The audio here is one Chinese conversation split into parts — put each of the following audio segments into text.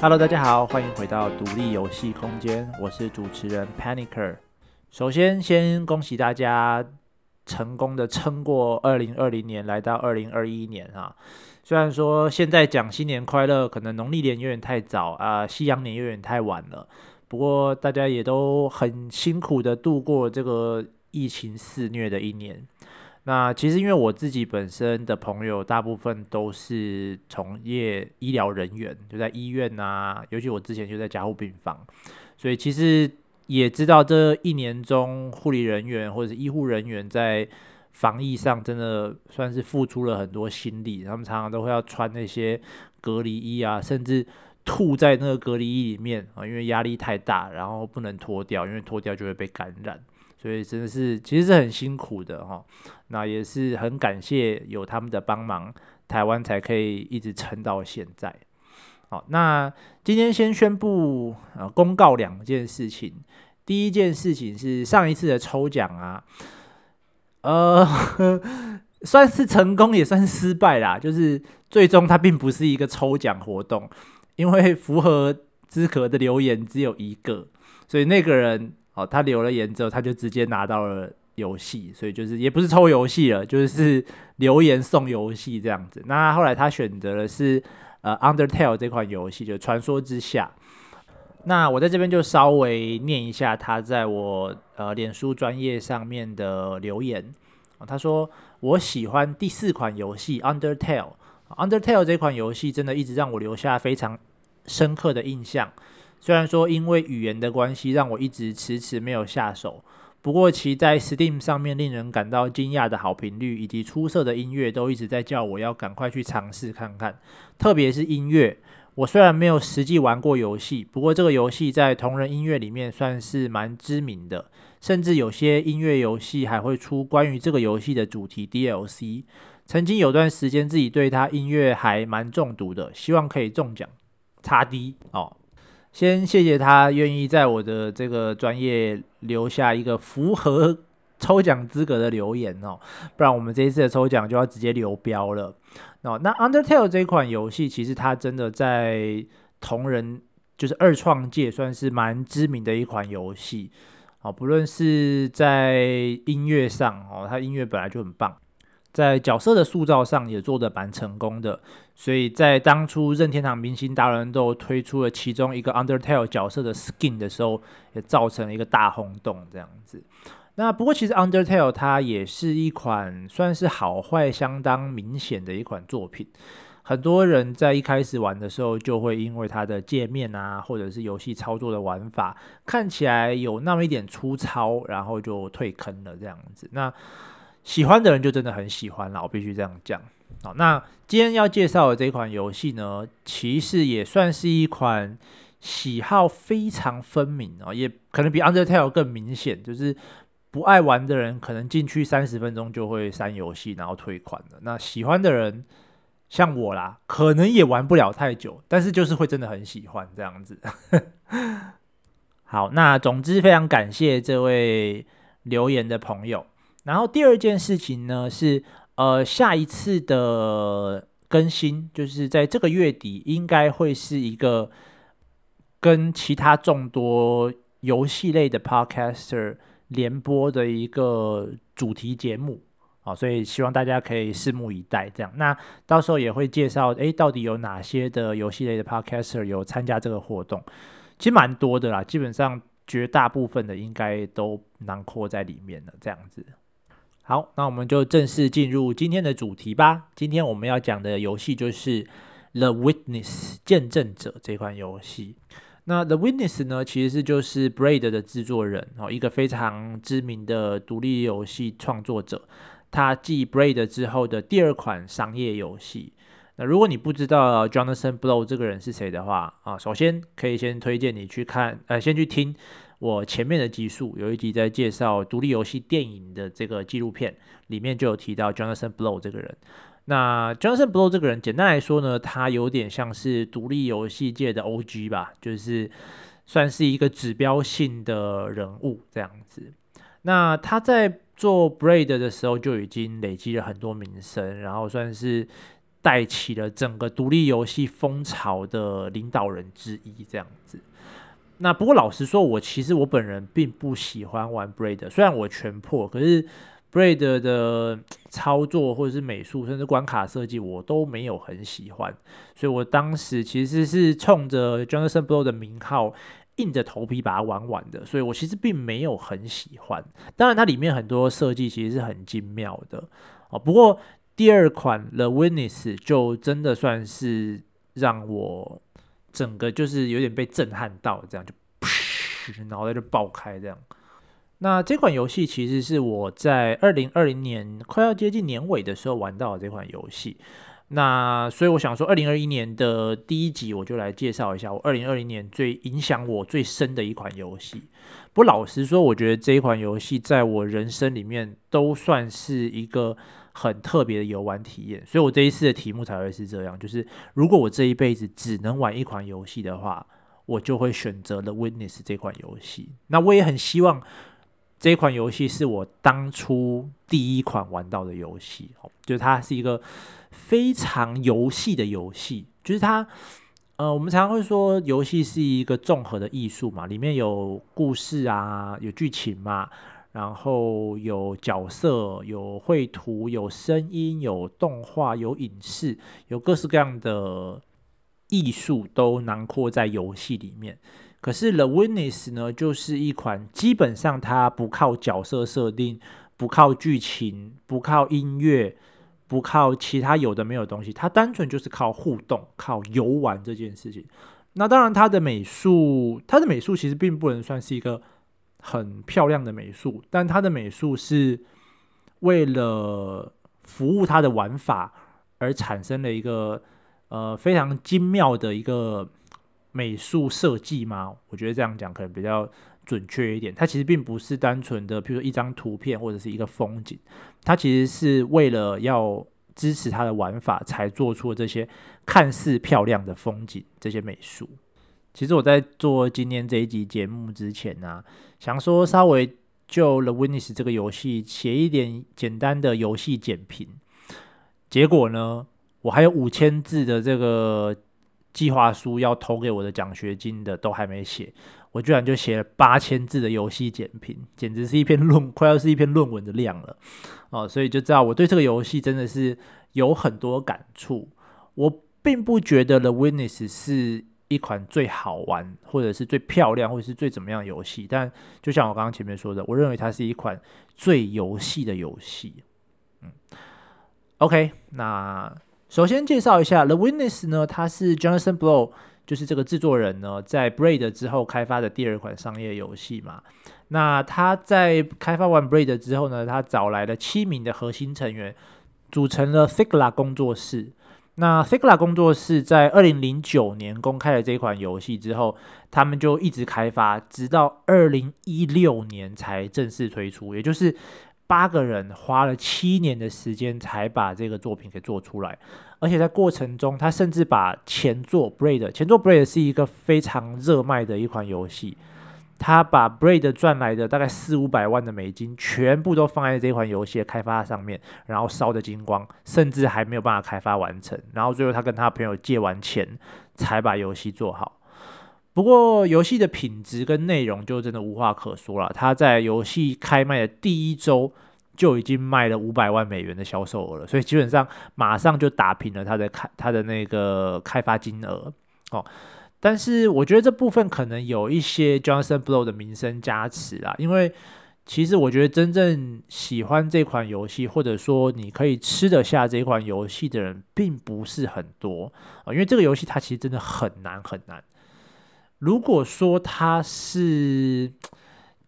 Hello，大家好，欢迎回到独立游戏空间，我是主持人 Panicer。首先，先恭喜大家成功的撑过二零二零年，来到二零二一年啊。虽然说现在讲新年快乐，可能农历年有点太早啊，西洋年有点太晚了。不过大家也都很辛苦的度过这个疫情肆虐的一年。那其实因为我自己本身的朋友大部分都是从业医疗人员，就在医院啊，尤其我之前就在加护病房，所以其实也知道这一年中护理人员或者医护人员在防疫上真的算是付出了很多心力，他们常常都会要穿那些隔离衣啊，甚至吐在那个隔离衣里面啊，因为压力太大，然后不能脱掉，因为脱掉就会被感染。所以真的是，其实是很辛苦的哈。那也是很感谢有他们的帮忙，台湾才可以一直撑到现在。好，那今天先宣布呃公告两件事情。第一件事情是上一次的抽奖啊，呃，算是成功也算是失败啦。就是最终它并不是一个抽奖活动，因为符合资格的留言只有一个，所以那个人。哦，他留了言之后，他就直接拿到了游戏，所以就是也不是抽游戏了，就是留言送游戏这样子。那后来他选择的是呃《Undertale》这款游戏，就《传说之下》。那我在这边就稍微念一下他在我呃脸书专业上面的留言。他说：“我喜欢第四款游戏《Undertale》，《Undertale》这款游戏真的一直让我留下非常深刻的印象。”虽然说因为语言的关系，让我一直迟迟没有下手，不过其在 Steam 上面令人感到惊讶的好评率以及出色的音乐，都一直在叫我要赶快去尝试看看。特别是音乐，我虽然没有实际玩过游戏，不过这个游戏在同人音乐里面算是蛮知名的，甚至有些音乐游戏还会出关于这个游戏的主题 DLC。曾经有段时间自己对他音乐还蛮中毒的，希望可以中奖。差 D 哦。先谢谢他愿意在我的这个专业留下一个符合抽奖资格的留言哦，不然我们这一次的抽奖就要直接流标了。哦，那 Undertale 这一款游戏其实它真的在同人就是二创界算是蛮知名的一款游戏哦，不论是在音乐上哦，它音乐本来就很棒。在角色的塑造上也做得蛮成功的，所以在当初任天堂明星大乱斗推出了其中一个 Undertale 角色的 Skin 的时候，也造成了一个大轰动。这样子，那不过其实 Undertale 它也是一款算是好坏相当明显的一款作品，很多人在一开始玩的时候就会因为它的界面啊，或者是游戏操作的玩法看起来有那么一点粗糙，然后就退坑了这样子。那喜欢的人就真的很喜欢了，我必须这样讲。好，那今天要介绍的这款游戏呢，其实也算是一款喜好非常分明哦，也可能比 Undertale 更明显，就是不爱玩的人可能进去三十分钟就会删游戏，然后退款了。那喜欢的人像我啦，可能也玩不了太久，但是就是会真的很喜欢这样子。好，那总之非常感谢这位留言的朋友。然后第二件事情呢是，呃，下一次的更新就是在这个月底，应该会是一个跟其他众多游戏类的 podcaster 联播的一个主题节目，好，所以希望大家可以拭目以待。这样，那到时候也会介绍，诶，到底有哪些的游戏类的 podcaster 有参加这个活动？其实蛮多的啦，基本上绝大部分的应该都囊括在里面了，这样子。好，那我们就正式进入今天的主题吧。今天我们要讲的游戏就是《The Witness》见证者这款游戏。那《The Witness》呢，其实是就是 Braid 的制作人哦，一个非常知名的独立游戏创作者。他继 Braid 之后的第二款商业游戏。那如果你不知道 Jonathan Blow 这个人是谁的话啊，首先可以先推荐你去看，呃，先去听。我前面的集数有一集在介绍独立游戏电影的这个纪录片，里面就有提到 Jonathan Blow 这个人。那 Jonathan Blow 这个人，简单来说呢，他有点像是独立游戏界的 OG 吧，就是算是一个指标性的人物这样子。那他在做 Braid 的时候就已经累积了很多名声，然后算是带起了整个独立游戏风潮的领导人之一这样子。那不过老实说，我其实我本人并不喜欢玩 Braid，虽然我全破，可是。Braid 的操作或者是美术，甚至关卡设计，我都没有很喜欢，所以我当时其实是冲着 Jonathan Blow 的名号，硬着头皮把它玩完的，所以我其实并没有很喜欢。当然，它里面很多设计其实是很精妙的哦。不过第二款 The Witness 就真的算是让我整个就是有点被震撼到，这样就噗，脑袋就爆开这样。那这款游戏其实是我在二零二零年快要接近年尾的时候玩到的这款游戏。那所以我想说，二零二一年的第一集我就来介绍一下我二零二零年最影响我最深的一款游戏。不老实说，我觉得这一款游戏在我人生里面都算是一个很特别的游玩体验。所以我这一次的题目才会是这样，就是如果我这一辈子只能玩一款游戏的话，我就会选择《The Witness》这款游戏。那我也很希望。这款游戏是我当初第一款玩到的游戏，就是它是一个非常游戏的游戏，就是它，呃，我们常常会说游戏是一个综合的艺术嘛，里面有故事啊，有剧情嘛，然后有角色，有绘图，有声音，有动画，有影视，有各式各样的艺术都囊括在游戏里面。可是《The Witness》呢，就是一款基本上它不靠角色设定、不靠剧情、不靠音乐、不靠其他有的没有东西，它单纯就是靠互动、靠游玩这件事情。那当然，它的美术，它的美术其实并不能算是一个很漂亮的美术，但它的美术是为了服务它的玩法而产生了一个呃非常精妙的一个。美术设计吗？我觉得这样讲可能比较准确一点。它其实并不是单纯的，比如说一张图片或者是一个风景，它其实是为了要支持它的玩法才做出这些看似漂亮的风景，这些美术。其实我在做今天这一集节目之前呢、啊，想说稍微就《The Witness》这个游戏写一点简单的游戏简评，结果呢，我还有五千字的这个。计划书要投给我的奖学金的都还没写，我居然就写了八千字的游戏简评，简直是一篇论，快要是一篇论文的量了哦。所以就知道我对这个游戏真的是有很多感触。我并不觉得《The Witness》是一款最好玩，或者是最漂亮，或者是最怎么样游戏。但就像我刚刚前面说的，我认为它是一款最游戏的游戏。嗯，OK，那。首先介绍一下《The Witness》呢，它是 Jonathan Blow，就是这个制作人呢，在 Braid 之后开发的第二款商业游戏嘛。那他在开发完 Braid 之后呢，他找来了七名的核心成员，组成了 Thekla 工作室。那 Thekla 工作室在二零零九年公开了这款游戏之后，他们就一直开发，直到二零一六年才正式推出，也就是。八个人花了七年的时间才把这个作品给做出来，而且在过程中，他甚至把前作《Braid》前作《Braid》是一个非常热卖的一款游戏，他把《Braid》赚来的大概四五百万的美金全部都放在这款游戏的开发上面，然后烧得精光，甚至还没有办法开发完成，然后最后他跟他朋友借完钱才把游戏做好。不过游戏的品质跟内容就真的无话可说了。他在游戏开卖的第一周就已经卖了五百万美元的销售额了，所以基本上马上就打平了他的开他的那个开发金额哦。但是我觉得这部分可能有一些 Johnson Blow 的名声加持啦，因为其实我觉得真正喜欢这款游戏，或者说你可以吃得下这款游戏的人，并不是很多啊，因为这个游戏它其实真的很难很难。如果说它是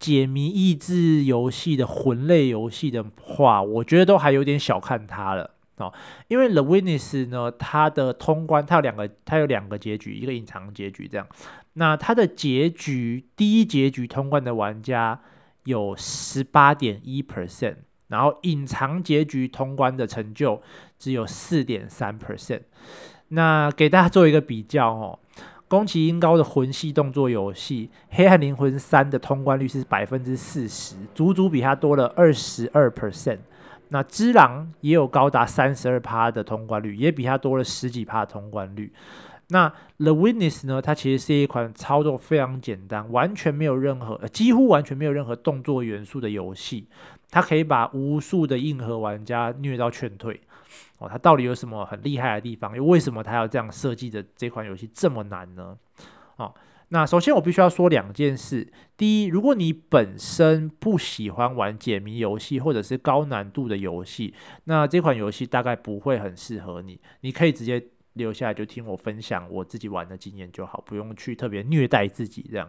解谜益智游戏的魂类游戏的话，我觉得都还有点小看它了哦。因为《The Witness》呢，它的通关它有两个，它有两个结局，一个隐藏结局这样。那它的结局，第一结局通关的玩家有十八点一 percent，然后隐藏结局通关的成就只有四点三 percent。那给大家做一个比较哦，宫崎英高的魂系动作游戏《黑暗灵魂三》的通关率是百分之四十，足足比它多了二十二 percent。那《只狼》也有高达三十二趴的通关率，也比它多了十几趴通关率。那《The Witness》呢？它其实是一款操作非常简单，完全没有任何，呃，几乎完全没有任何动作元素的游戏。它可以把无数的硬核玩家虐到劝退。哦，它到底有什么很厉害的地方？又为什么它要这样设计的这款游戏这么难呢？哦，那首先我必须要说两件事。第一，如果你本身不喜欢玩解谜游戏或者是高难度的游戏，那这款游戏大概不会很适合你。你可以直接。留下来就听我分享我自己玩的经验就好，不用去特别虐待自己这样。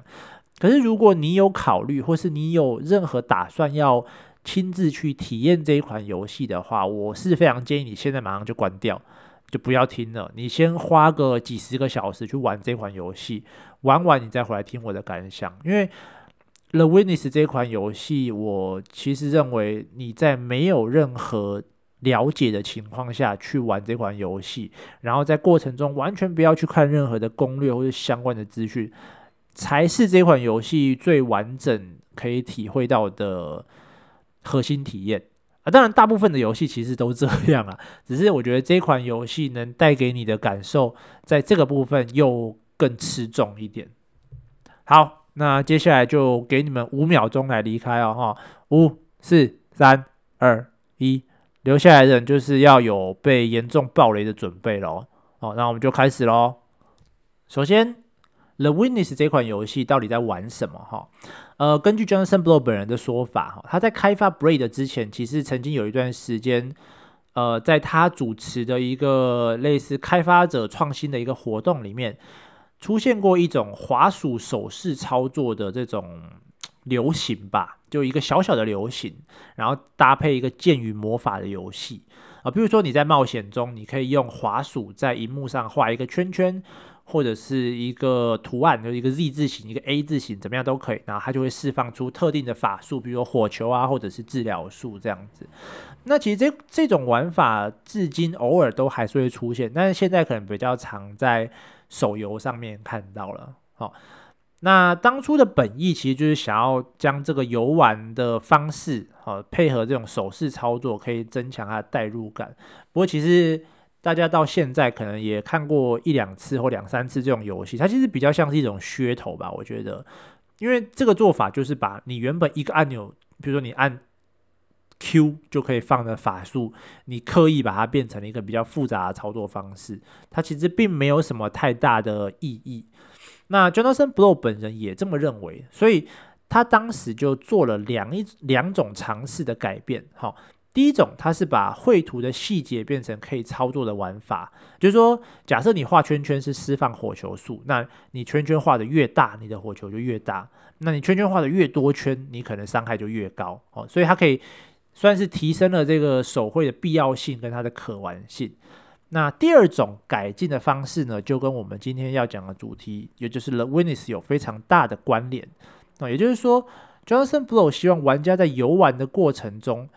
可是如果你有考虑，或是你有任何打算要亲自去体验这一款游戏的话，我是非常建议你现在马上就关掉，就不要听了。你先花个几十个小时去玩这款游戏，玩完你再回来听我的感想。因为《The Witness》这款游戏，我其实认为你在没有任何了解的情况下去玩这款游戏，然后在过程中完全不要去看任何的攻略或者相关的资讯，才是这款游戏最完整可以体会到的核心体验啊！当然，大部分的游戏其实都这样啊，只是我觉得这款游戏能带给你的感受，在这个部分又更吃重一点。好，那接下来就给你们五秒钟来离开哦，哈，五、四、三、二、一。留下来的人就是要有被严重爆雷的准备咯。好，那我们就开始喽。首先，《The Witness》这款游戏到底在玩什么？哈，呃，根据 Jonathan Blow 本人的说法，哈，他在开发《Braid》之前，其实曾经有一段时间，呃，在他主持的一个类似开发者创新的一个活动里面，出现过一种滑鼠手势操作的这种。流行吧，就一个小小的流行，然后搭配一个剑与魔法的游戏啊，比如说你在冒险中，你可以用滑鼠在荧幕上画一个圈圈，或者是一个图案，就一个 Z 字形、一个 A 字形，怎么样都可以，然后它就会释放出特定的法术，比如说火球啊，或者是治疗术这样子。那其实这这种玩法至今偶尔都还是会出现，但是现在可能比较常在手游上面看到了，好。那当初的本意其实就是想要将这个游玩的方式，好配合这种手势操作，可以增强它的代入感。不过其实大家到现在可能也看过一两次或两三次这种游戏，它其实比较像是一种噱头吧，我觉得。因为这个做法就是把你原本一个按钮，比如说你按 Q 就可以放的法术，你刻意把它变成了一个比较复杂的操作方式，它其实并没有什么太大的意义。那 Jonathan Blow 本人也这么认为，所以他当时就做了两一两种尝试的改变。好，第一种它是把绘图的细节变成可以操作的玩法，就是说，假设你画圈圈是释放火球术，那你圈圈画的越大，你的火球就越大；那你圈圈画的越多圈，你可能伤害就越高。哦，所以它可以算是提升了这个手绘的必要性跟它的可玩性。那第二种改进的方式呢，就跟我们今天要讲的主题，也就是 The Witness 有非常大的关联。那也就是说，Johnson Blow 希望玩家在游玩的过程中，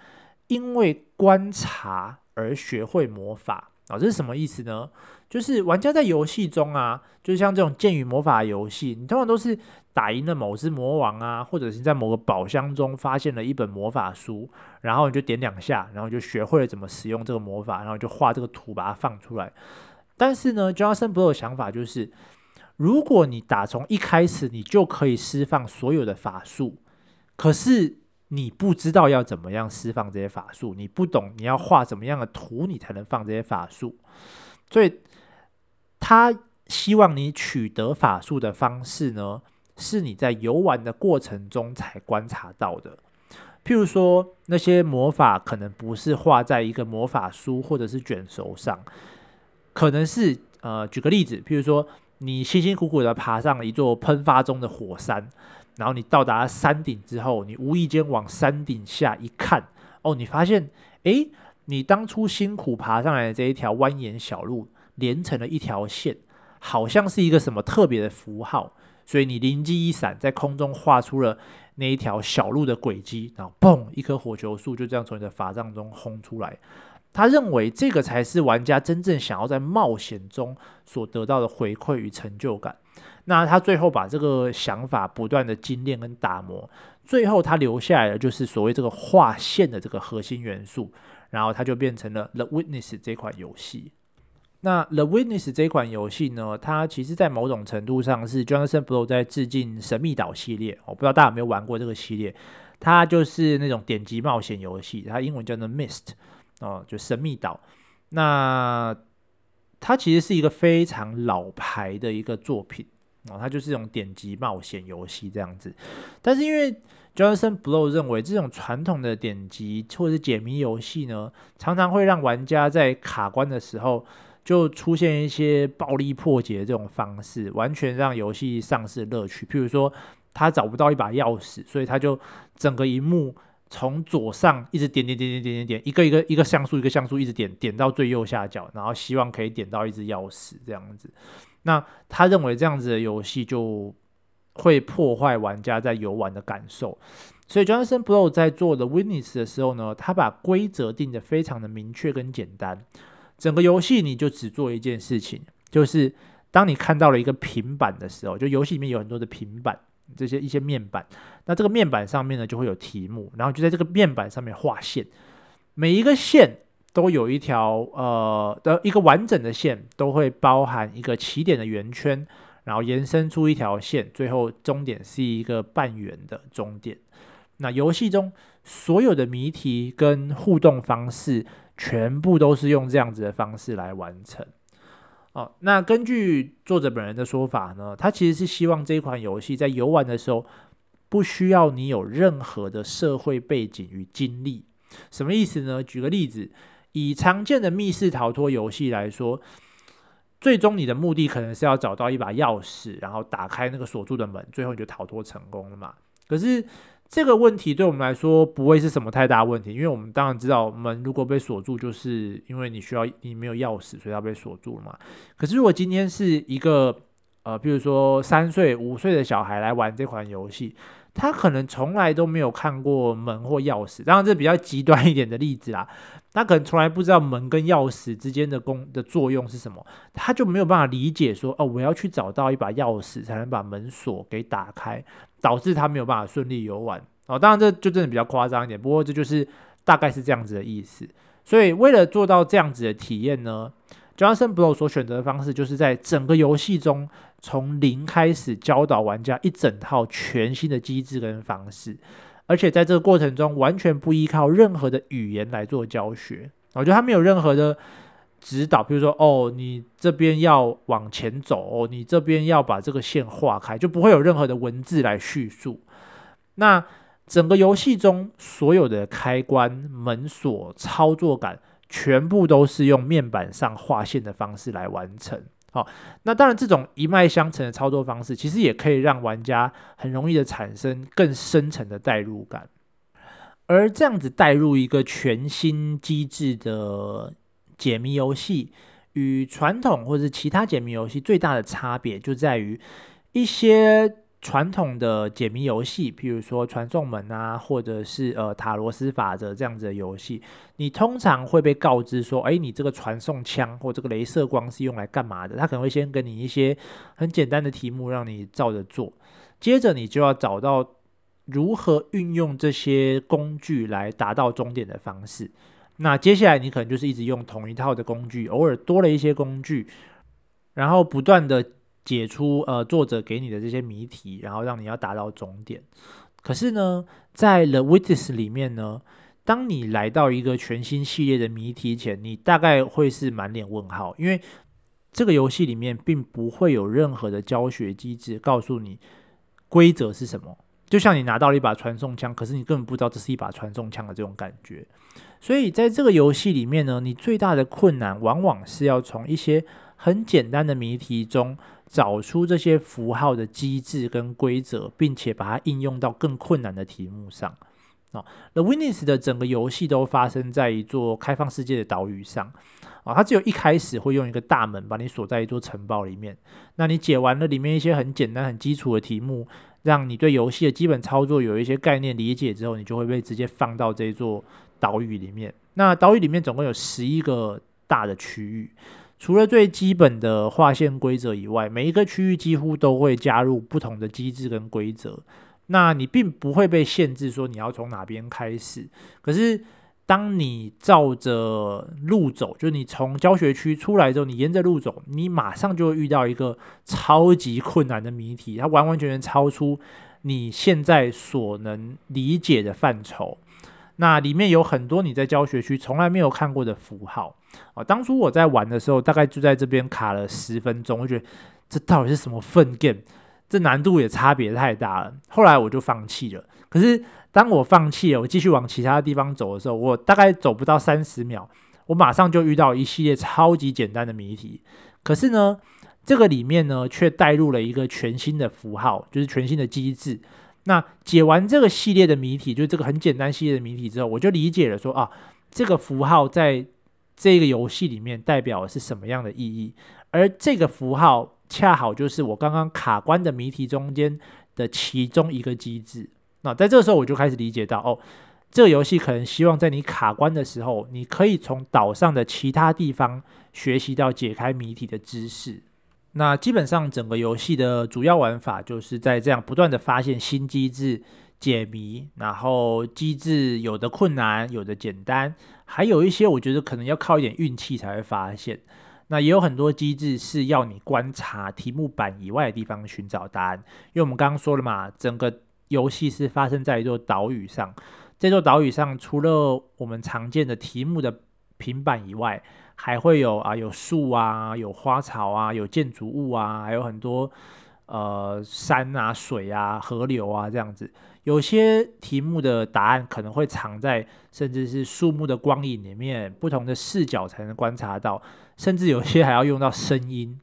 因为观察而学会魔法。啊，这是什么意思呢？就是玩家在游戏中啊，就像这种剑与魔法游戏，你通常都是打赢了某只魔王啊，或者是在某个宝箱中发现了一本魔法书，然后你就点两下，然后就学会了怎么使用这个魔法，然后就画这个图把它放出来。但是呢，Jonathan Blow 的想法就是，如果你打从一开始你就可以释放所有的法术，可是你不知道要怎么样释放这些法术，你不懂你要画怎么样的图，你才能放这些法术，所以。他希望你取得法术的方式呢，是你在游玩的过程中才观察到的。譬如说，那些魔法可能不是画在一个魔法书或者是卷轴上，可能是呃，举个例子，譬如说，你辛辛苦苦的爬上了一座喷发中的火山，然后你到达山顶之后，你无意间往山顶下一看，哦，你发现，诶，你当初辛苦爬上来的这一条蜿蜒小路。连成了一条线，好像是一个什么特别的符号，所以你灵机一闪，在空中画出了那一条小路的轨迹，然后嘣，一颗火球术就这样从你的法杖中轰出来。他认为这个才是玩家真正想要在冒险中所得到的回馈与成就感。那他最后把这个想法不断的精炼跟打磨，最后他留下来的就是所谓这个画线的这个核心元素，然后它就变成了 The Witness 这款游戏。那 The Witness 这款游戏呢，它其实在某种程度上是 Jonathan Blow 在致敬神秘岛系列。我不知道大家有没有玩过这个系列，它就是那种点击冒险游戏，它英文叫做 Mist 哦，就神秘岛。那它其实是一个非常老牌的一个作品哦，它就是一种点击冒险游戏这样子。但是因为 Jonathan Blow 认为这种传统的点击或者是解谜游戏呢，常常会让玩家在卡关的时候。就出现一些暴力破解这种方式，完全让游戏丧失乐趣。譬如说，他找不到一把钥匙，所以他就整个萤幕从左上一直点点点点点点点，一个一个一个像素一个像素一直点点到最右下角，然后希望可以点到一只钥匙这样子。那他认为这样子的游戏就会破坏玩家在游玩的感受。所以 Jonathan Blow 在做的 Witness 的时候呢，他把规则定得非常的明确跟简单。整个游戏你就只做一件事情，就是当你看到了一个平板的时候，就游戏里面有很多的平板，这些一些面板，那这个面板上面呢就会有题目，然后就在这个面板上面画线，每一个线都有一条呃的一个完整的线，都会包含一个起点的圆圈，然后延伸出一条线，最后终点是一个半圆的终点。那游戏中所有的谜题跟互动方式，全部都是用这样子的方式来完成。哦，那根据作者本人的说法呢，他其实是希望这款游戏在游玩的时候，不需要你有任何的社会背景与经历。什么意思呢？举个例子，以常见的密室逃脱游戏来说，最终你的目的可能是要找到一把钥匙，然后打开那个锁住的门，最后你就逃脱成功了嘛。可是这个问题对我们来说不会是什么太大问题，因为我们当然知道门如果被锁住，就是因为你需要你没有钥匙，所以它被锁住了嘛。可是如果今天是一个呃，比如说三岁、五岁的小孩来玩这款游戏，他可能从来都没有看过门或钥匙，当然这比较极端一点的例子啦。他可能从来不知道门跟钥匙之间的功的作用是什么，他就没有办法理解说哦，我要去找到一把钥匙才能把门锁给打开。导致他没有办法顺利游玩哦，当然这就真的比较夸张一点，不过这就是大概是这样子的意思。所以为了做到这样子的体验呢，Jonathan Blow 所选择的方式就是在整个游戏中从零开始教导玩家一整套全新的机制跟方式，而且在这个过程中完全不依靠任何的语言来做教学。我觉得他没有任何的。指导，比如说，哦，你这边要往前走，你这边要把这个线画开，就不会有任何的文字来叙述。那整个游戏中所有的开关、门锁、操作感，全部都是用面板上画线的方式来完成。好，那当然，这种一脉相承的操作方式，其实也可以让玩家很容易的产生更深层的代入感。而这样子带入一个全新机制的。解谜游戏与传统或者其他解谜游戏最大的差别就在于，一些传统的解谜游戏，譬如说传送门啊，或者是呃塔罗斯法则这样子的游戏，你通常会被告知说，哎，你这个传送枪或这个镭射光是用来干嘛的？他可能会先给你一些很简单的题目让你照着做，接着你就要找到如何运用这些工具来达到终点的方式。那接下来你可能就是一直用同一套的工具，偶尔多了一些工具，然后不断的解出呃作者给你的这些谜题，然后让你要达到终点。可是呢，在 The Witness 里面呢，当你来到一个全新系列的谜题前，你大概会是满脸问号，因为这个游戏里面并不会有任何的教学机制告诉你规则是什么。就像你拿到了一把传送枪，可是你根本不知道这是一把传送枪的这种感觉。所以在这个游戏里面呢，你最大的困难往往是要从一些很简单的谜题中找出这些符号的机制跟规则，并且把它应用到更困难的题目上。哦。The Witness 的整个游戏都发生在一座开放世界的岛屿上啊，它只有一开始会用一个大门把你锁在一座城堡里面。那你解完了里面一些很简单、很基础的题目，让你对游戏的基本操作有一些概念理解之后，你就会被直接放到这座岛屿里面。那岛屿里面总共有十一个大的区域。除了最基本的划线规则以外，每一个区域几乎都会加入不同的机制跟规则。那你并不会被限制说你要从哪边开始。可是，当你照着路走，就你从教学区出来之后，你沿着路走，你马上就会遇到一个超级困难的谜题，它完完全全超出你现在所能理解的范畴。那里面有很多你在教学区从来没有看过的符号啊！当初我在玩的时候，大概就在这边卡了十分钟，我觉得这到底是什么粪 game？这难度也差别太大了。后来我就放弃了。可是当我放弃了，我继续往其他地方走的时候，我大概走不到三十秒，我马上就遇到一系列超级简单的谜题。可是呢，这个里面呢，却带入了一个全新的符号，就是全新的机制。那解完这个系列的谜题，就这个很简单系列的谜题之后，我就理解了说啊，这个符号在这个游戏里面代表的是什么样的意义，而这个符号恰好就是我刚刚卡关的谜题中间的其中一个机制。那在这个时候，我就开始理解到哦，这个游戏可能希望在你卡关的时候，你可以从岛上的其他地方学习到解开谜题的知识。那基本上整个游戏的主要玩法就是在这样不断的发现新机制、解谜，然后机制有的困难，有的简单，还有一些我觉得可能要靠一点运气才会发现。那也有很多机制是要你观察题目板以外的地方寻找答案，因为我们刚刚说了嘛，整个游戏是发生在一座岛屿上，这座岛屿上除了我们常见的题目的平板以外，还会有啊，有树啊，有花草啊，有建筑物啊，还有很多呃山啊、水啊、河流啊这样子。有些题目的答案可能会藏在甚至是树木的光影里面，不同的视角才能观察到，甚至有些还要用到声音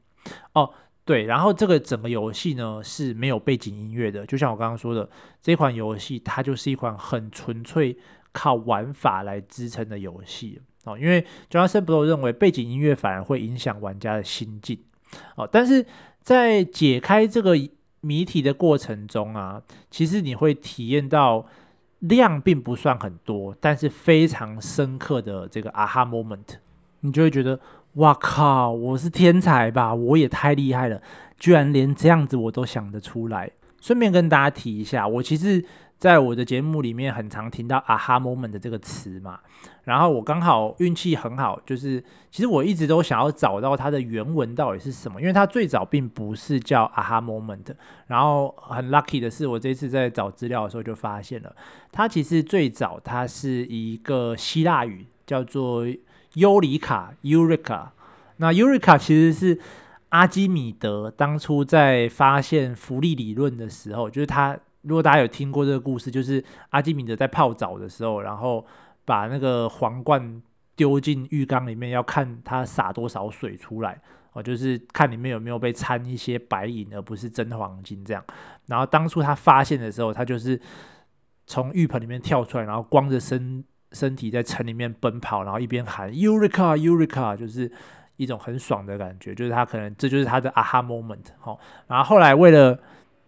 哦。对，然后这个整个游戏呢是没有背景音乐的，就像我刚刚说的，这款游戏它就是一款很纯粹靠玩法来支撑的游戏。哦，因为 Jonathan Blow 认为背景音乐反而会影响玩家的心境。哦，但是在解开这个谜题的过程中啊，其实你会体验到量并不算很多，但是非常深刻的这个 aha moment，你就会觉得哇靠，我是天才吧？我也太厉害了，居然连这样子我都想得出来。顺便跟大家提一下，我其实。在我的节目里面，很常听到 “aha moment” 的这个词嘛，然后我刚好运气很好，就是其实我一直都想要找到它的原文到底是什么，因为它最早并不是叫 “aha moment”，然后很 lucky 的是，我这次在找资料的时候就发现了，它其实最早它是一个希腊语，叫做尤里卡 （Eureka）。那 Eureka 其实是阿基米德当初在发现浮力理论的时候，就是他。如果大家有听过这个故事，就是阿基米德在泡澡的时候，然后把那个皇冠丢进浴缸里面，要看他洒多少水出来哦，就是看里面有没有被掺一些白银，而不是真黄金这样。然后当初他发现的时候，他就是从浴盆里面跳出来，然后光着身身体在城里面奔跑，然后一边喊 Eureka Eureka，就是一种很爽的感觉，就是他可能这就是他的 aha moment 好。然后后来为了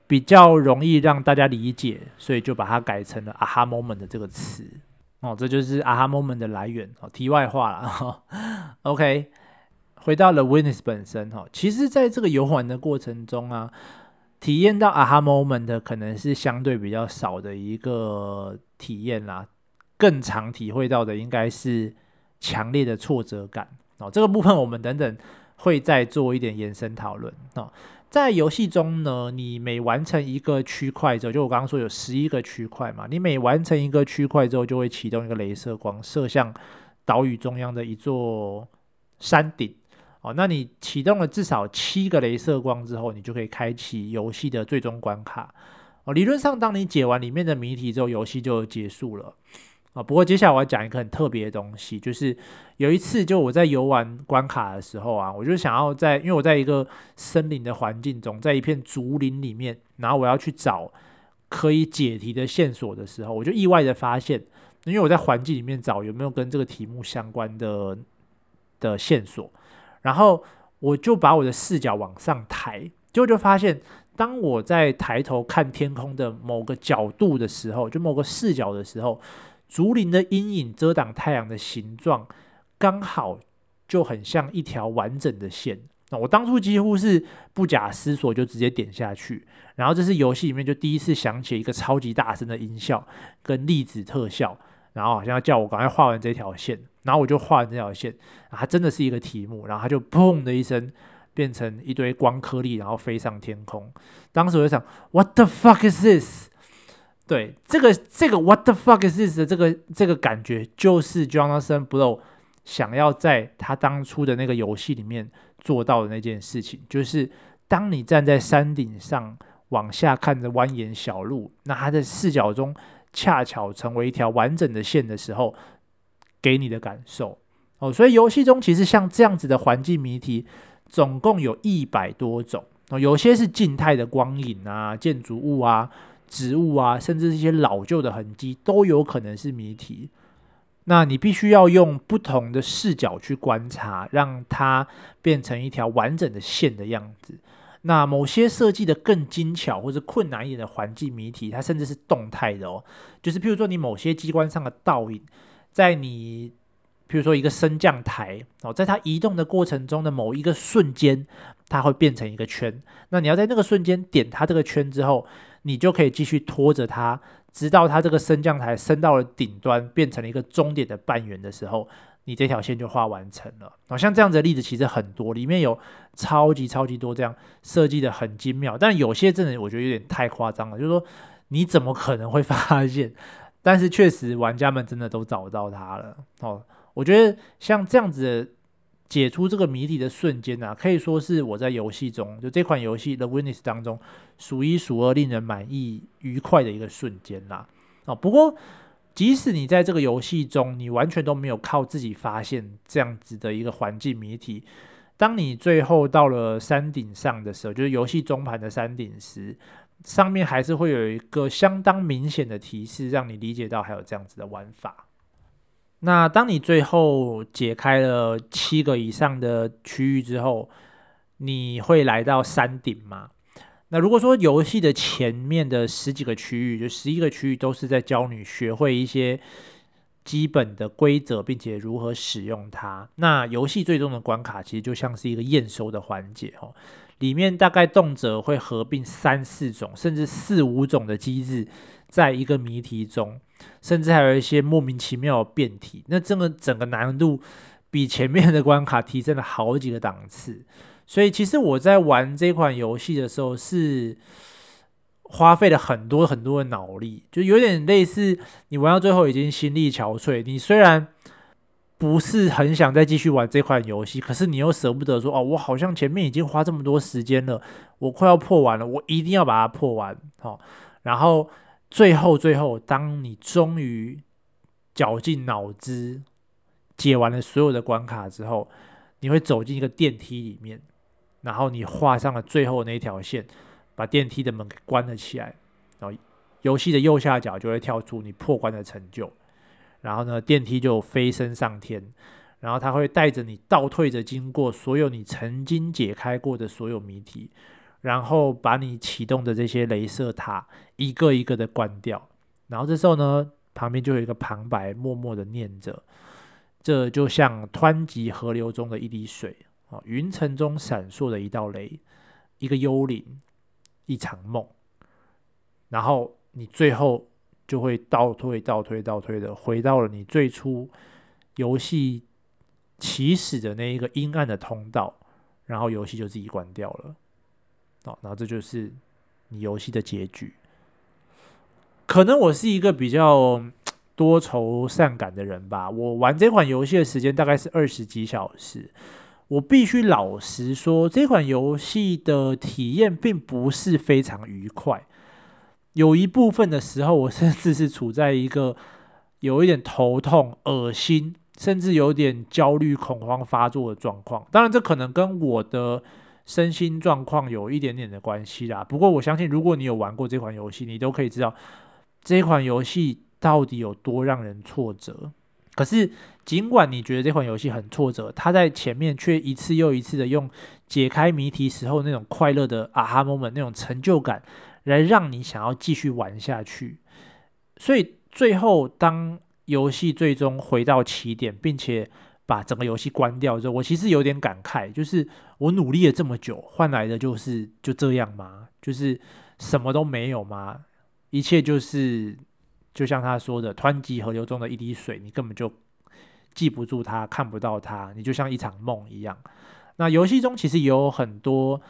比较容易让大家理解，所以就把它改成了 “aha moment” 的这个词哦，这就是 “aha moment” 的来源哦。题外话了哈，OK，回到了 Witness 本身哈，其实在这个游玩的过程中啊，体验到 “aha moment” 的可能是相对比较少的一个体验啦，更常体会到的应该是强烈的挫折感哦。这个部分我们等等会再做一点延伸讨论哦。在游戏中呢，你每完成一个区块之后，就我刚刚说有十一个区块嘛，你每完成一个区块之后，就会启动一个镭射光射向岛屿中央的一座山顶。哦，那你启动了至少七个镭射光之后，你就可以开启游戏的最终关卡。哦，理论上，当你解完里面的谜题之后，游戏就结束了。啊，不过接下来我要讲一个很特别的东西，就是有一次，就我在游玩关卡的时候啊，我就想要在，因为我在一个森林的环境中，在一片竹林里面，然后我要去找可以解题的线索的时候，我就意外的发现，因为我在环境里面找有没有跟这个题目相关的的线索，然后我就把我的视角往上抬，结果就发现，当我在抬头看天空的某个角度的时候，就某个视角的时候，竹林的阴影遮挡太阳的形状，刚好就很像一条完整的线。那我当初几乎是不假思索就直接点下去，然后这是游戏里面就第一次响起一个超级大声的音效跟粒子特效，然后好像要叫我赶快画完这条线，然后我就画完这条线，它真的是一个题目，然后它就砰的一声变成一堆光颗粒，然后飞上天空。当时我就想，What the fuck is this？对，这个这个 What the fuck is this 的这个这个感觉，就是 Jonathan Blow 想要在他当初的那个游戏里面。做到的那件事情，就是当你站在山顶上往下看着蜿蜒小路，那它的视角中恰巧成为一条完整的线的时候，给你的感受哦。所以游戏中其实像这样子的环境谜题，总共有一百多种哦。有些是静态的光影啊、建筑物啊、植物啊，甚至一些老旧的痕迹，都有可能是谜题。那你必须要用不同的视角去观察，让它变成一条完整的线的样子。那某些设计的更精巧或者困难一点的环境谜题，它甚至是动态的哦。就是譬如说，你某些机关上的倒影，在你譬如说一个升降台哦，在它移动的过程中的某一个瞬间，它会变成一个圈。那你要在那个瞬间点它这个圈之后，你就可以继续拖着它。直到它这个升降台升到了顶端，变成了一个终点的半圆的时候，你这条线就画完成了。好像这样子的例子其实很多，里面有超级超级多这样设计的很精妙，但有些真的我觉得有点太夸张了，就是说你怎么可能会发现？但是确实玩家们真的都找到它了。哦，我觉得像这样子的。解出这个谜题的瞬间啊，可以说是我在游戏中，就这款游戏《The Witness》当中数一数二令人满意、愉快的一个瞬间啦。哦，不过即使你在这个游戏中，你完全都没有靠自己发现这样子的一个环境谜题，当你最后到了山顶上的时候，就是游戏中盘的山顶时，上面还是会有一个相当明显的提示，让你理解到还有这样子的玩法。那当你最后解开了七个以上的区域之后，你会来到山顶吗？那如果说游戏的前面的十几个区域，就十一个区域都是在教你学会一些基本的规则，并且如何使用它，那游戏最终的关卡其实就像是一个验收的环节哦，里面大概动辄会合并三四种，甚至四五种的机制，在一个谜题中。甚至还有一些莫名其妙的变体，那这个整个难度比前面的关卡提升了好几个档次。所以其实我在玩这款游戏的时候是花费了很多很多的脑力，就有点类似你玩到最后已经心力憔悴，你虽然不是很想再继续玩这款游戏，可是你又舍不得说哦，我好像前面已经花这么多时间了，我快要破完了，我一定要把它破完。好，然后。最后，最后，当你终于绞尽脑汁解完了所有的关卡之后，你会走进一个电梯里面，然后你画上了最后那条线，把电梯的门给关了起来，然后游戏的右下角就会跳出你破关的成就，然后呢，电梯就飞升上天，然后它会带着你倒退着经过所有你曾经解开过的所有谜题。然后把你启动的这些镭射塔一个一个的关掉，然后这时候呢，旁边就有一个旁白默默的念着：“这就像湍急河流中的一滴水，啊，云层中闪烁的一道雷，一个幽灵，一场梦。”然后你最后就会倒退、倒退、倒退的回到了你最初游戏起始的那一个阴暗的通道，然后游戏就自己关掉了。哦，然后这就是你游戏的结局。可能我是一个比较多愁善感的人吧。我玩这款游戏的时间大概是二十几小时。我必须老实说，这款游戏的体验并不是非常愉快。有一部分的时候，我甚至是处在一个有一点头痛、恶心，甚至有点焦虑、恐慌发作的状况。当然，这可能跟我的身心状况有一点点的关系啦。不过我相信，如果你有玩过这款游戏，你都可以知道这款游戏到底有多让人挫折。可是，尽管你觉得这款游戏很挫折，它在前面却一次又一次的用解开谜题时候那种快乐的啊哈 moment 那种成就感，来让你想要继续玩下去。所以最后，当游戏最终回到起点，并且把整个游戏关掉之后，我其实有点感慨，就是我努力了这么久，换来的就是就这样吗？就是什么都没有吗？一切就是。就像他说的，湍急河流中的一滴水，你根本就记不住它，看不到它，你就像一场梦一样。那游戏中其实也有很多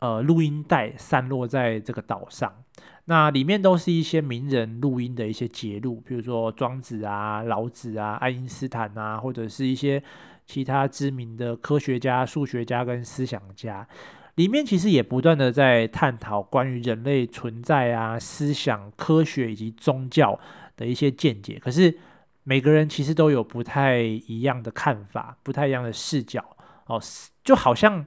呃录音带散落在这个岛上，那里面都是一些名人录音的一些节录，比如说庄子啊、老子啊、爱因斯坦啊，或者是一些其他知名的科学家、数学家跟思想家。里面其实也不断的在探讨关于人类存在啊、思想、科学以及宗教的一些见解。可是每个人其实都有不太一样的看法、不太一样的视角哦，就好像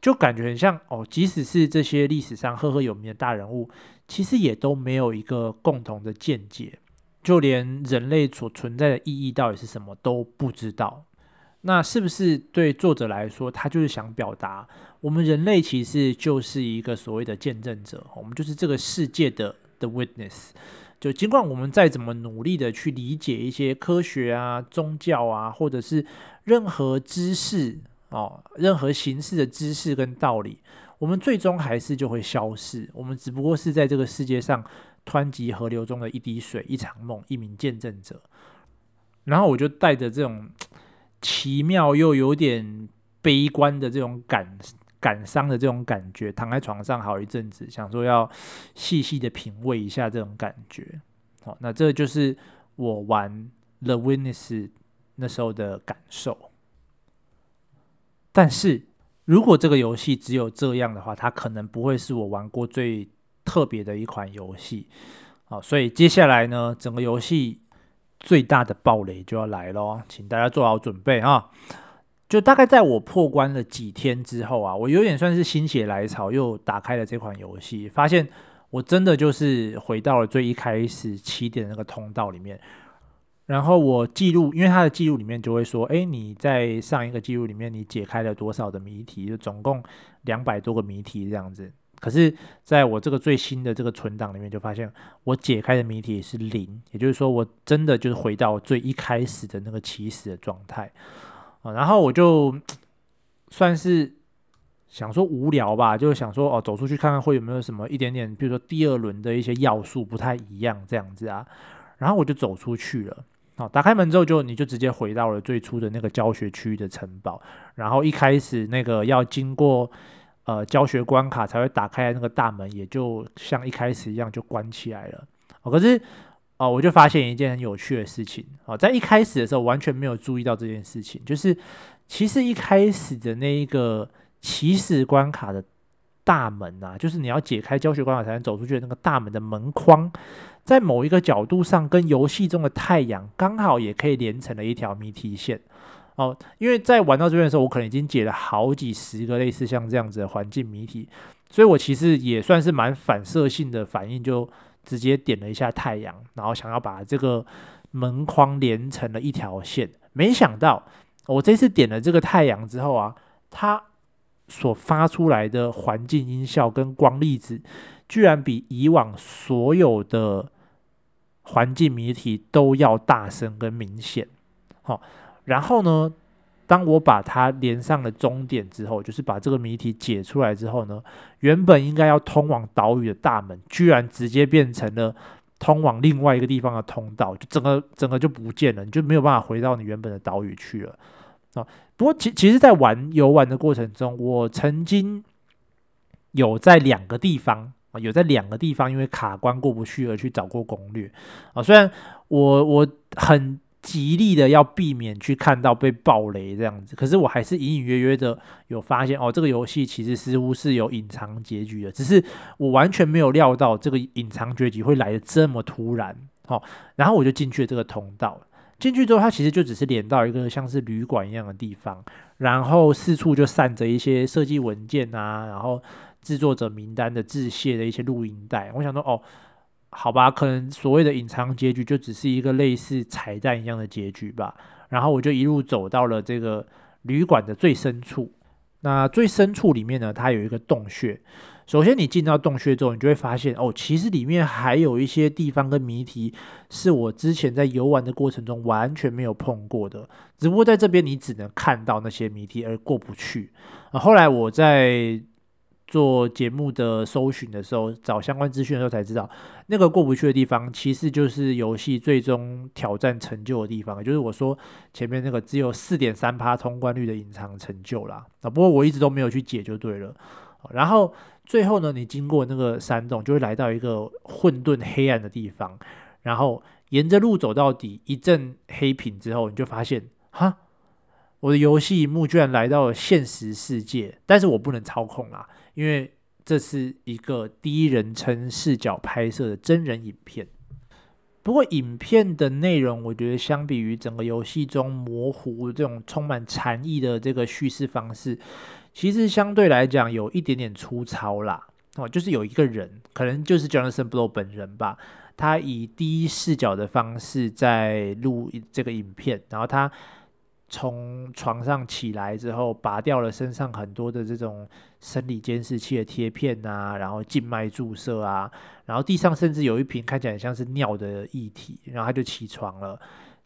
就感觉很像哦，即使是这些历史上赫赫有名的大人物，其实也都没有一个共同的见解，就连人类所存在的意义到底是什么都不知道。那是不是对作者来说，他就是想表达，我们人类其实就是一个所谓的见证者，我们就是这个世界的 the witness。就尽管我们再怎么努力的去理解一些科学啊、宗教啊，或者是任何知识哦，任何形式的知识跟道理，我们最终还是就会消逝。我们只不过是在这个世界上湍急河流中的一滴水、一场梦、一名见证者。然后我就带着这种。奇妙又有点悲观的这种感感伤的这种感觉，躺在床上好一阵子，想说要细细的品味一下这种感觉。好，那这就是我玩 The Witness 那时候的感受。但是如果这个游戏只有这样的话，它可能不会是我玩过最特别的一款游戏。好，所以接下来呢，整个游戏。最大的暴雷就要来咯，请大家做好准备啊！就大概在我破关了几天之后啊，我有点算是心血来潮，又打开了这款游戏，发现我真的就是回到了最一开始起点那个通道里面。然后我记录，因为它的记录里面就会说，诶，你在上一个记录里面你解开了多少的谜题，就总共两百多个谜题这样子。可是，在我这个最新的这个存档里面，就发现我解开的谜题是零，也就是说，我真的就是回到最一开始的那个起始的状态啊。然后我就算是想说无聊吧，就是想说哦，走出去看看会有没有什么一点点，比如说第二轮的一些要素不太一样这样子啊。然后我就走出去了，好，打开门之后就你就直接回到了最初的那个教学区域的城堡，然后一开始那个要经过。呃，教学关卡才会打开那个大门，也就像一开始一样就关起来了。哦，可是哦，我就发现一件很有趣的事情。哦，在一开始的时候完全没有注意到这件事情，就是其实一开始的那一个起始关卡的大门啊，就是你要解开教学关卡才能走出去的那个大门的门框，在某一个角度上跟游戏中的太阳刚好也可以连成了一条谜题线。哦，因为在玩到这边的时候，我可能已经解了好几十个类似像这样子的环境谜题，所以我其实也算是蛮反射性的反应，就直接点了一下太阳，然后想要把这个门框连成了一条线。没想到我这次点了这个太阳之后啊，它所发出来的环境音效跟光粒子，居然比以往所有的环境谜题都要大声跟明显。好、哦。然后呢，当我把它连上了终点之后，就是把这个谜题解出来之后呢，原本应该要通往岛屿的大门，居然直接变成了通往另外一个地方的通道，就整个整个就不见了，你就没有办法回到你原本的岛屿去了啊。不过其其实，在玩游玩的过程中，我曾经有在两个地方啊，有在两个地方因为卡关过不去而去找过攻略啊。虽然我我很。极力的要避免去看到被爆雷这样子，可是我还是隐隐约约的有发现哦，这个游戏其实似乎是有隐藏结局的，只是我完全没有料到这个隐藏结局会来的这么突然。好，然后我就进去了这个通道，进去之后，它其实就只是连到一个像是旅馆一样的地方，然后四处就散着一些设计文件啊，然后制作者名单的致谢的一些录音带。我想说，哦，好吧，可能所谓的隐藏结局就只是一个类似彩蛋一样的结局吧。然后我就一路走到了这个旅馆的最深处。那最深处里面呢，它有一个洞穴。首先，你进到洞穴之后，你就会发现哦，其实里面还有一些地方跟谜题是我之前在游玩的过程中完全没有碰过的。只不过在这边你只能看到那些谜题而过不去。啊，后来我在做节目的搜寻的时候，找相关资讯的时候才知道，那个过不去的地方其实就是游戏最终挑战成就的地方，就是我说前面那个只有四点三趴通关率的隐藏成就啦。啊，不过我一直都没有去解就对了。然后。最后呢，你经过那个山洞，就会来到一个混沌黑暗的地方。然后沿着路走到底，一阵黑屏之后，你就发现，哈，我的游戏幕居然来到了现实世界，但是我不能操控啦，因为这是一个第一人称视角拍摄的真人影片。不过，影片的内容，我觉得相比于整个游戏中模糊这种充满禅意的这个叙事方式。其实相对来讲有一点点粗糙啦，哦，就是有一个人，可能就是 Jonathan Blow 本人吧，他以第一视角的方式在录这个影片，然后他从床上起来之后，拔掉了身上很多的这种生理监视器的贴片啊，然后静脉注射啊，然后地上甚至有一瓶看起来像是尿的液体，然后他就起床了。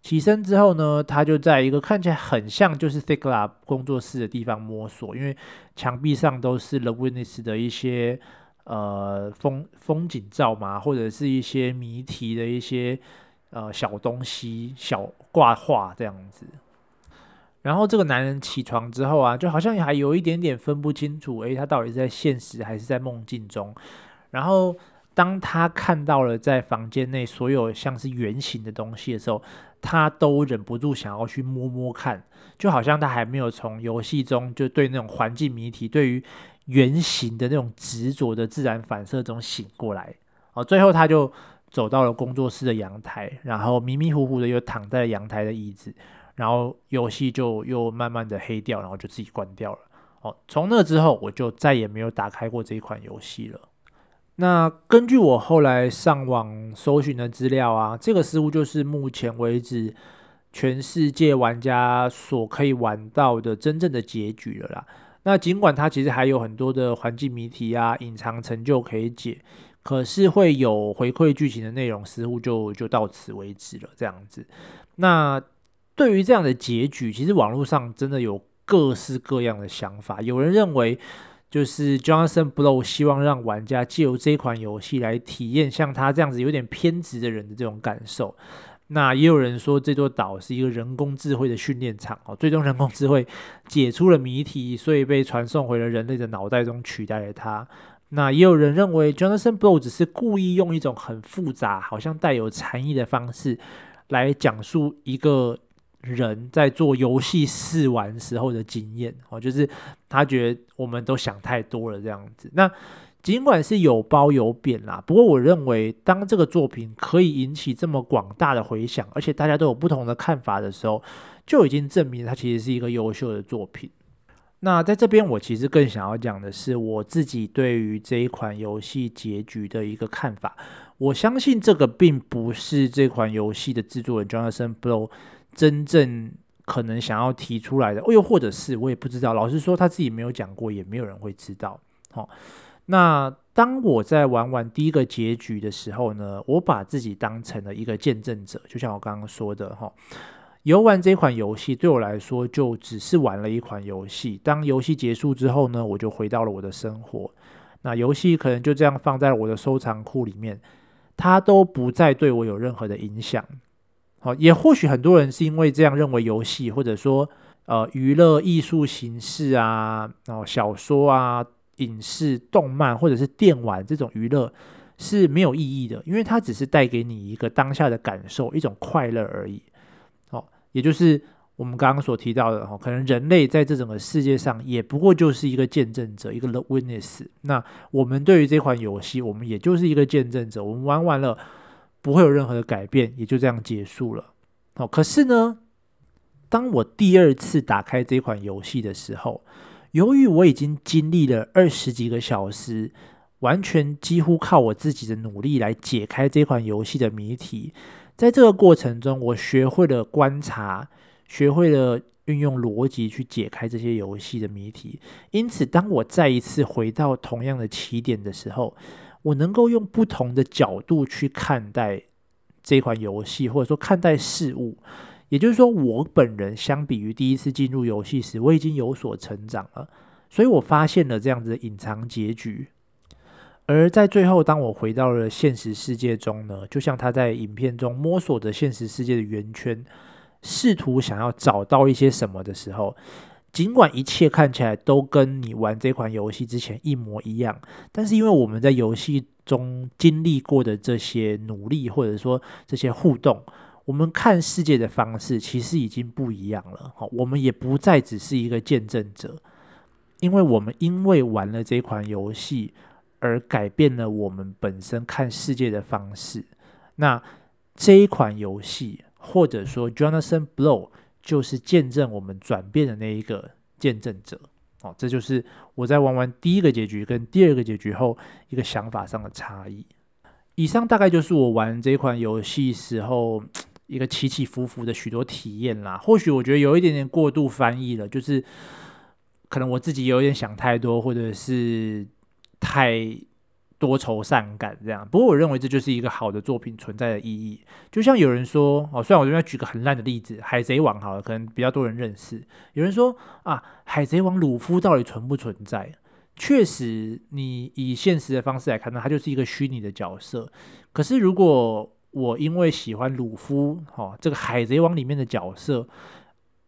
起身之后呢，他就在一个看起来很像就是 Thicklab 工作室的地方摸索，因为墙壁上都是 The Witness 的一些呃风风景照嘛，或者是一些谜题的一些呃小东西、小挂画这样子。然后这个男人起床之后啊，就好像还有一点点分不清楚，诶，他到底是在现实还是在梦境中？然后当他看到了在房间内所有像是圆形的东西的时候，他都忍不住想要去摸摸看，就好像他还没有从游戏中就对那种环境谜题、对于圆形的那种执着的自然反射中醒过来。哦，最后他就走到了工作室的阳台，然后迷迷糊糊的又躺在阳台的椅子，然后游戏就又慢慢的黑掉，然后就自己关掉了。哦，从那之后我就再也没有打开过这一款游戏了。那根据我后来上网搜寻的资料啊，这个似乎就是目前为止全世界玩家所可以玩到的真正的结局了啦。那尽管它其实还有很多的环境谜题啊、隐藏成就可以解，可是会有回馈剧情的内容，似乎就就到此为止了这样子。那对于这样的结局，其实网络上真的有各式各样的想法，有人认为。就是 Jonathan Blow 希望让玩家借由这款游戏来体验像他这样子有点偏执的人的这种感受。那也有人说这座岛是一个人工智慧的训练场哦，最终人工智慧解出了谜题，所以被传送回了人类的脑袋中取代了他。那也有人认为 Jonathan Blow 只是故意用一种很复杂、好像带有禅意的方式来讲述一个。人在做游戏试玩时候的经验哦，就是他觉得我们都想太多了这样子。那尽管是有褒有贬啦，不过我认为当这个作品可以引起这么广大的回响，而且大家都有不同的看法的时候，就已经证明它其实是一个优秀的作品。那在这边，我其实更想要讲的是我自己对于这一款游戏结局的一个看法。我相信这个并不是这款游戏的制作人 Jonathan Blow。真正可能想要提出来的，哦，又或者是我也不知道。老实说，他自己没有讲过，也没有人会知道。好，那当我在玩完第一个结局的时候呢，我把自己当成了一个见证者，就像我刚刚说的，哈，游玩这款游戏对我来说就只是玩了一款游戏。当游戏结束之后呢，我就回到了我的生活。那游戏可能就这样放在我的收藏库里面，它都不再对我有任何的影响。好，也或许很多人是因为这样认为，游戏或者说呃娱乐艺术形式啊，然后小说啊、影视、动漫或者是电玩这种娱乐是没有意义的，因为它只是带给你一个当下的感受，一种快乐而已。好，也就是我们刚刚所提到的哈，可能人类在这整个世界上也不过就是一个见证者，一个 Witness。那我们对于这款游戏，我们也就是一个见证者，我们玩完了。不会有任何的改变，也就这样结束了。哦，可是呢，当我第二次打开这款游戏的时候，由于我已经经历了二十几个小时，完全几乎靠我自己的努力来解开这款游戏的谜题，在这个过程中，我学会了观察，学会了运用逻辑去解开这些游戏的谜题。因此，当我再一次回到同样的起点的时候，我能够用不同的角度去看待这款游戏，或者说看待事物。也就是说，我本人相比于第一次进入游戏时，我已经有所成长了。所以我发现了这样子的隐藏结局。而在最后，当我回到了现实世界中呢，就像他在影片中摸索着现实世界的圆圈，试图想要找到一些什么的时候，尽管一切看起来都跟你玩这款游戏之前一模一样，但是因为我们在游戏中经历过的这些努力，或者说这些互动，我们看世界的方式其实已经不一样了。好，我们也不再只是一个见证者，因为我们因为玩了这款游戏。而改变了我们本身看世界的方式。那这一款游戏，或者说 Jonathan Blow，就是见证我们转变的那一个见证者。哦，这就是我在玩完第一个结局跟第二个结局后一个想法上的差异。以上大概就是我玩这款游戏时候一个起起伏伏的许多体验啦。或许我觉得有一点点过度翻译了，就是可能我自己有点想太多，或者是。太多愁善感这样，不过我认为这就是一个好的作品存在的意义。就像有人说哦，虽然我这边举个很烂的例子，《海贼王》好了，可能比较多人认识。有人说啊，《海贼王》鲁夫到底存不存在？确实，你以现实的方式来看呢，他就是一个虚拟的角色。可是如果我因为喜欢鲁夫哦，这个《海贼王》里面的角色。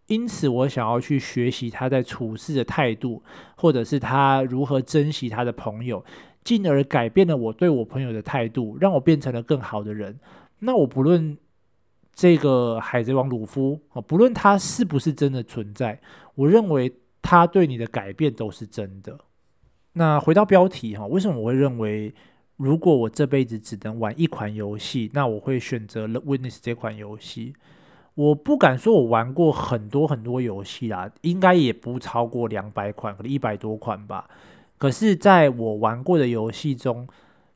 因此，我想要去学习他在处事的态度，或者是他如何珍惜他的朋友，进而改变了我对我朋友的态度，让我变成了更好的人。那我不论这个海贼王鲁夫啊，不论他是不是真的存在，我认为他对你的改变都是真的。那回到标题哈，为什么我会认为，如果我这辈子只能玩一款游戏，那我会选择《The Witness》这款游戏？我不敢说我玩过很多很多游戏啦，应该也不超过两百款，可能一百多款吧。可是，在我玩过的游戏中，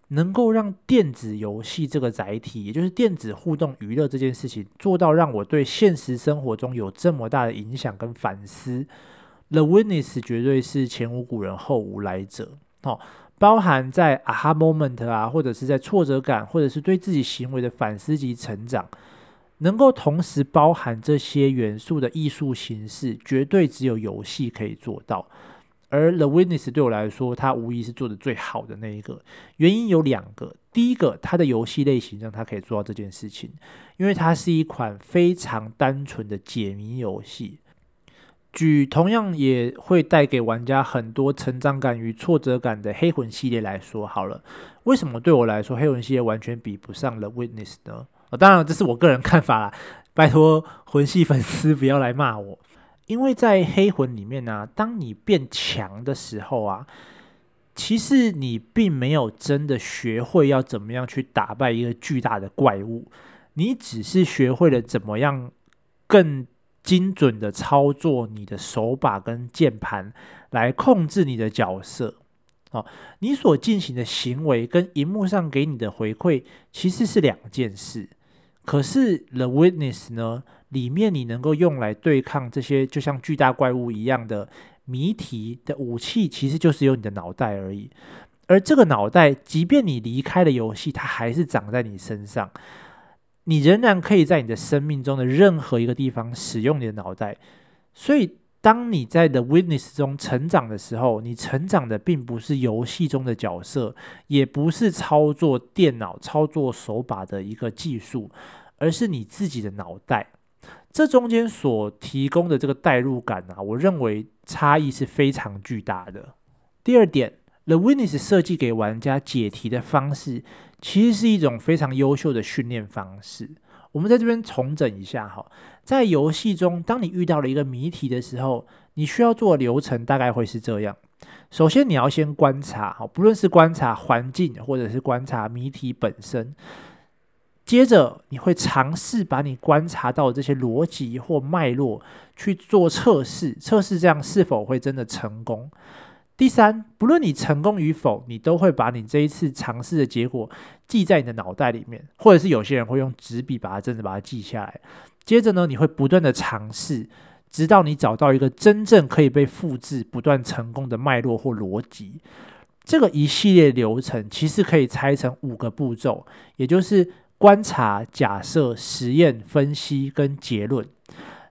能够让电子游戏这个载体，也就是电子互动娱乐这件事情，做到让我对现实生活中有这么大的影响跟反思，《The Witness》绝对是前无古人后无来者。哦，包含在 aha moment 啊，或者是在挫折感，或者是对自己行为的反思及成长。能够同时包含这些元素的艺术形式，绝对只有游戏可以做到。而《The Witness》对我来说，它无疑是做的最好的那一个。原因有两个：第一个，它的游戏类型让它可以做到这件事情，因为它是一款非常单纯的解谜游戏。举同样也会带给玩家很多成长感与挫折感的《黑魂》系列来说好了，为什么对我来说，《黑魂》系列完全比不上《The Witness》呢？当然，这是我个人看法啦，拜托魂系粉丝不要来骂我。因为在黑魂里面呢、当你变强的时候啊，其实你并没有真的学会要怎么样去打败一个巨大的怪物，你只是学会了怎么样更精准的操作你的手把跟键盘来控制你的角色。哦，你所进行的行为跟荧幕上给你的回馈其实是两件事。可是《The Witness》呢，里面你能够用来对抗这些就像巨大怪物一样的谜题的武器，其实就是有你的脑袋而已。而这个脑袋，即便你离开了游戏，它还是长在你身上。你仍然可以在你的生命中的任何一个地方使用你的脑袋。所以，当你在《The Witness》中成长的时候，你成长的并不是游戏中的角色，也不是操作电脑、操作手把的一个技术，而是你自己的脑袋。这中间所提供的这个代入感啊，我认为差异是非常巨大的。第二点，《The Witness》设计给玩家解题的方式，其实是一种非常优秀的训练方式。我们在这边重整一下哈，在游戏中，当你遇到了一个谜题的时候，你需要做的流程大概会是这样：首先，你要先观察，哈，不论是观察环境，或者是观察谜题本身，接着你会尝试把你观察到的这些逻辑或脉络去做测试，测试这样是否会真的成功。第三，不论你成功与否，你都会把你这一次尝试的结果记在你的脑袋里面，或者是有些人会用纸笔把它真的把它记下来。接着呢，你会不断的尝试，直到你找到一个真正可以被复制、不断成功的脉络或逻辑。这个一系列流程其实可以拆成五个步骤，也就是观察、假设、实验、分析跟结论。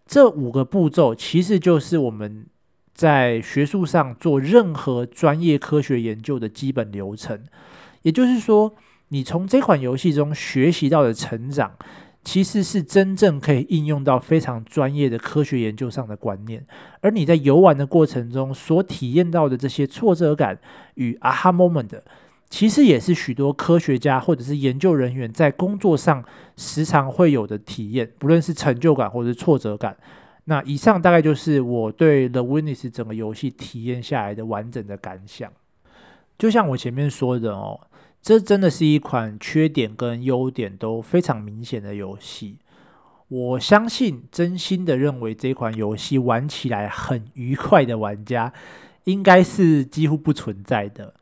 这五个步骤其实就是我们。在学术上做任何专业科学研究的基本流程，也就是说，你从这款游戏中学习到的成长，其实是真正可以应用到非常专业的科学研究上的观念。而你在游玩的过程中所体验到的这些挫折感与 aha moment，其实也是许多科学家或者是研究人员在工作上时常会有的体验，不论是成就感或者是挫折感。那以上大概就是我对《The Witness》整个游戏体验下来的完整的感想。就像我前面说的哦，这真的是一款缺点跟优点都非常明显的游戏。我相信，真心的认为这款游戏玩起来很愉快的玩家，应该是几乎不存在的。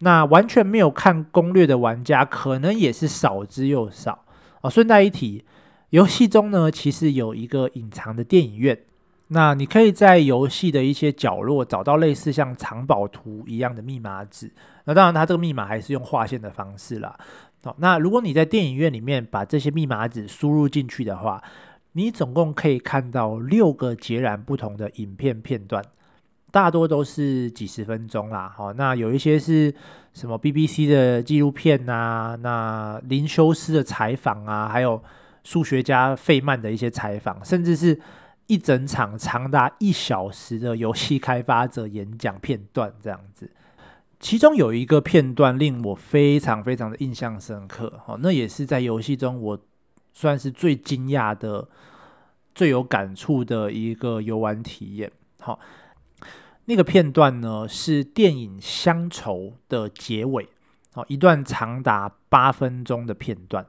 那完全没有看攻略的玩家，可能也是少之又少。哦，顺带一提。游戏中呢，其实有一个隐藏的电影院。那你可以在游戏的一些角落找到类似像藏宝图一样的密码纸。那当然，它这个密码还是用划线的方式啦。好，那如果你在电影院里面把这些密码纸输入进去的话，你总共可以看到六个截然不同的影片片段，大多都是几十分钟啦。好，那有一些是什么 BBC 的纪录片啊，那林修斯的采访啊，还有。数学家费曼的一些采访，甚至是一整场长达一小时的游戏开发者演讲片段，这样子。其中有一个片段令我非常非常的印象深刻，哦，那也是在游戏中我算是最惊讶的、最有感触的一个游玩体验。好，那个片段呢是电影《乡愁》的结尾，哦，一段长达八分钟的片段。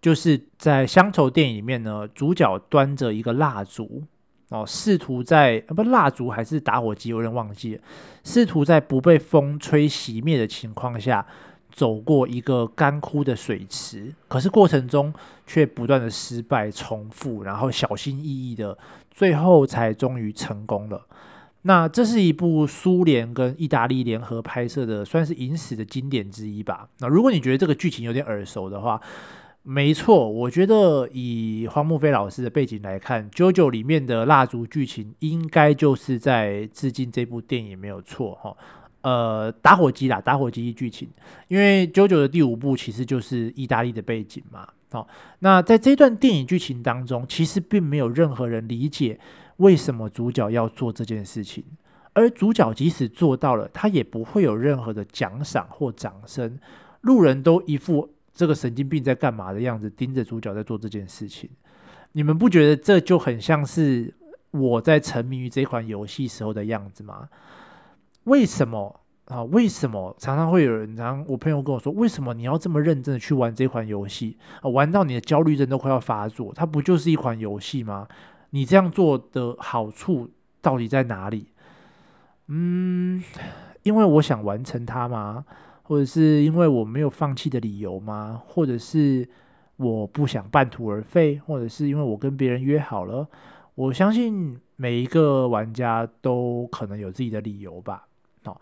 就是在乡愁电影里面呢，主角端着一个蜡烛哦，试图在不蜡烛还是打火机，有点忘记了，试图在不被风吹熄灭的情况下走过一个干枯的水池，可是过程中却不断的失败重复，然后小心翼翼的，最后才终于成功了。那这是一部苏联跟意大利联合拍摄的，算是影史的经典之一吧。那如果你觉得这个剧情有点耳熟的话，没错，我觉得以荒木飞老师的背景来看，《JoJo》里面的蜡烛剧情应该就是在致敬这部电影，没有错哈。呃，打火机啦，打火机剧情，因为《JoJo》的第五部其实就是意大利的背景嘛。好，那在这段电影剧情当中，其实并没有任何人理解为什么主角要做这件事情，而主角即使做到了，他也不会有任何的奖赏或掌声，路人都一副。这个神经病在干嘛的样子，盯着主角在做这件事情，你们不觉得这就很像是我在沉迷于这款游戏时候的样子吗？为什么啊？为什么常常会有人，常常我朋友跟我说，为什么你要这么认真的去玩这款游戏啊？玩到你的焦虑症都快要发作，它不就是一款游戏吗？你这样做的好处到底在哪里？嗯，因为我想完成它吗？或者是因为我没有放弃的理由吗？或者是我不想半途而废？或者是因为我跟别人约好了？我相信每一个玩家都可能有自己的理由吧。哦，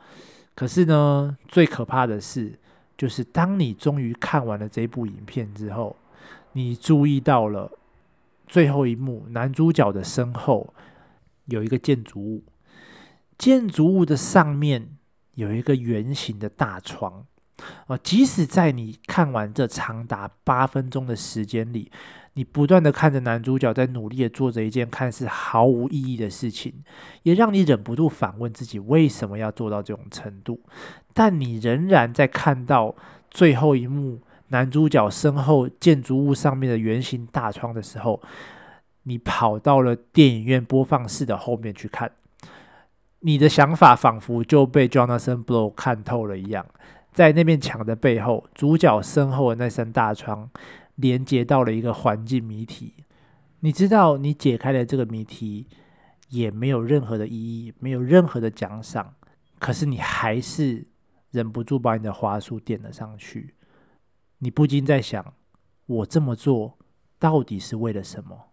可是呢，最可怕的是，就是当你终于看完了这部影片之后，你注意到了最后一幕，男主角的身后有一个建筑物，建筑物的上面。有一个圆形的大窗，啊，即使在你看完这长达八分钟的时间里，你不断的看着男主角在努力的做着一件看似毫无意义的事情，也让你忍不住反问自己为什么要做到这种程度。但你仍然在看到最后一幕，男主角身后建筑物上面的圆形大窗的时候，你跑到了电影院播放室的后面去看，你的想法仿佛就被 Jonathan Blow 看透了一样，在那面墙的背后，主角身后的那扇大窗连接到了一个环境谜题。你知道，你解开了这个谜题，也没有任何的意义，没有任何的奖赏，可是你还是忍不住把你的花束点了上去。你不禁在想我这么做到底是为了什么？